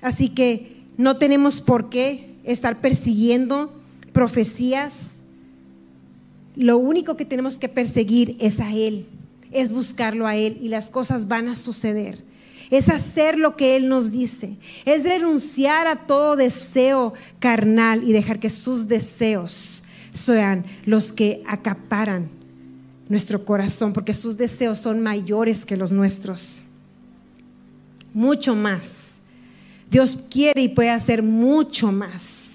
Así que no tenemos por qué estar persiguiendo profecías lo único que tenemos que perseguir es a Él, es buscarlo a Él y las cosas van a suceder. Es hacer lo que Él nos dice, es renunciar a todo deseo carnal y dejar que sus deseos sean los que acaparan nuestro corazón, porque sus deseos son mayores que los nuestros. mucho más. Dios quiere y puede hacer mucho más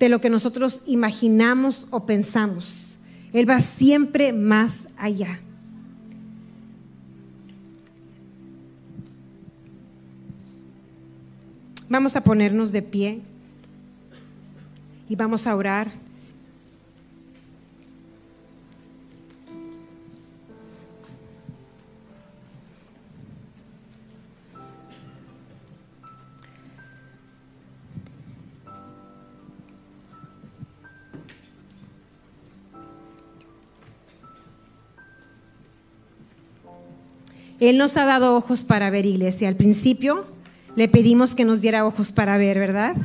de lo que nosotros imaginamos o pensamos. Él va siempre más allá. Vamos a ponernos de pie y vamos a orar. Él nos ha dado ojos para ver, iglesia. Al principio le pedimos que nos diera ojos para ver, ¿verdad?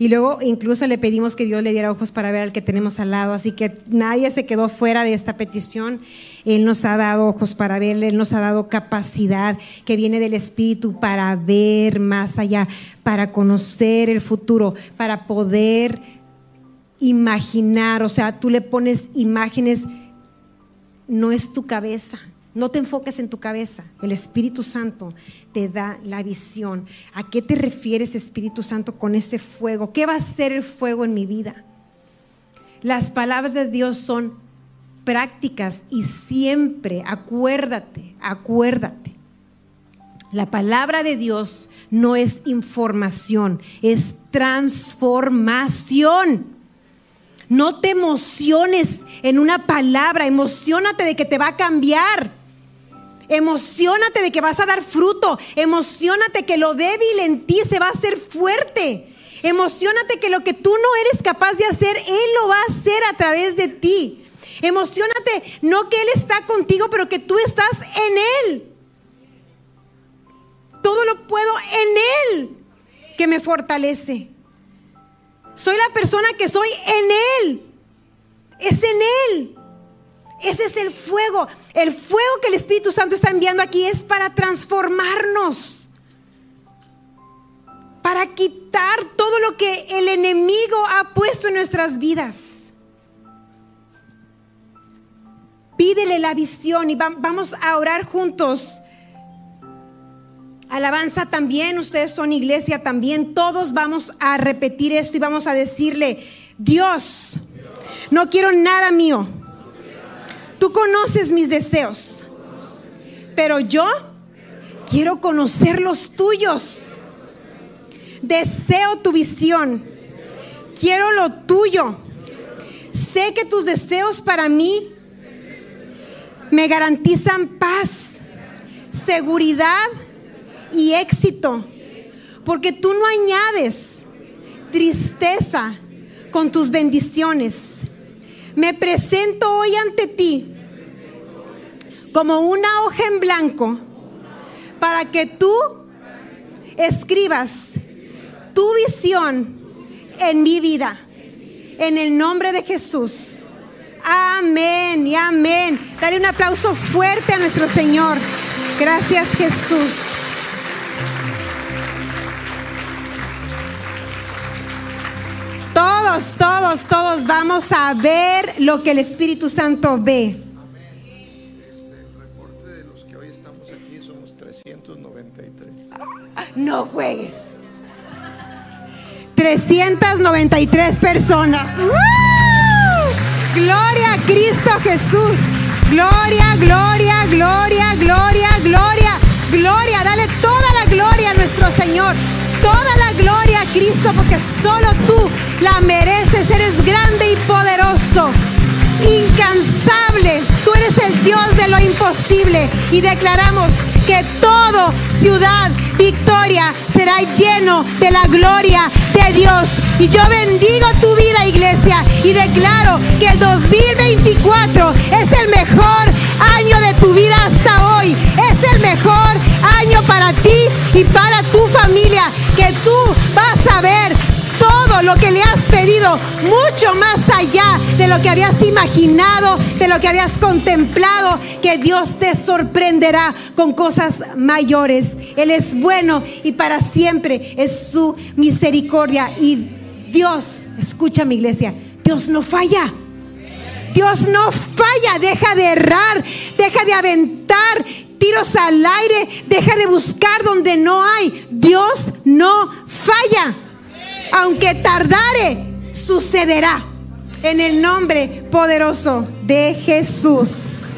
Y luego incluso le pedimos que Dios le diera ojos para ver al que tenemos al lado. Así que nadie se quedó fuera de esta petición. Él nos ha dado ojos para ver, Él nos ha dado capacidad que viene del Espíritu para ver más allá, para conocer el futuro, para poder imaginar. O sea, tú le pones imágenes, no es tu cabeza no te enfoques en tu cabeza. El Espíritu Santo te da la visión. ¿A qué te refieres, Espíritu Santo, con ese fuego? ¿Qué va a ser el fuego en mi vida? Las palabras de Dios son prácticas y siempre, acuérdate, acuérdate. La palabra de Dios no es información, es transformación. No te emociones en una palabra, emocionate de que te va a cambiar. Emocionate de que vas a dar fruto. Emocionate que lo débil en ti se va a hacer fuerte. Emocionate que lo que tú no eres capaz de hacer, Él lo va a hacer a través de ti. Emocionate, no que Él está contigo, pero que tú estás en Él. Todo lo puedo en Él que me fortalece. Soy la persona que soy en Él. Es en Él. Ese es el fuego. El fuego que el Espíritu Santo está enviando aquí es para transformarnos. Para quitar todo lo que el enemigo ha puesto en nuestras vidas. Pídele la visión y vamos a orar juntos. Alabanza también, ustedes son iglesia también. Todos vamos a repetir esto y vamos a decirle, Dios, no quiero nada mío Tú conoces mis deseos, pero yo quiero conocer los tuyos. Deseo tu visión. Quiero lo tuyo. Sé que tus deseos para mí me garantizan paz, seguridad y éxito. Porque tú no añades tristeza con tus bendiciones me presento hoy ante ti como una hoja en blanco para que tú escribas tu visión en mi vida. En el nombre de Jesús. Amén y amén. Dale un aplauso fuerte a nuestro Señor. Gracias Jesús. Todos, todos, todos vamos a ver lo que el Espíritu Santo ve. Este, el reporte de los que hoy estamos aquí somos 393. No juegues. 393 personas. Gloria a Cristo Jesús. Gloria, gloria, gloria, gloria, gloria, gloria. Dale toda la gloria a nuestro Señor toda la gloria a Cristo porque solo tú la mereces. Eres grande y poderoso, incansable. Tú eres el Dios de lo imposible y declaramos que todo ciudad victoria será lleno de la gloria de Dios. Y yo bendigo tu vida, iglesia, y declaro que el 2024 es el mejor año de tu vida hasta hoy. Es el mejor año para ti y para tu familia, que tú vas a ver todo lo que le has pedido, mucho más allá de lo que habías imaginado, de lo que habías contemplado, que Dios te sorprenderá con cosas mayores. Él es bueno y para siempre es su misericordia. Y Dios, escucha mi iglesia, Dios no falla. Dios no falla, deja de errar, deja de aventar tiros al aire, deja de buscar donde no hay. Dios no falla. Aunque tardare, sucederá. En el nombre poderoso de Jesús.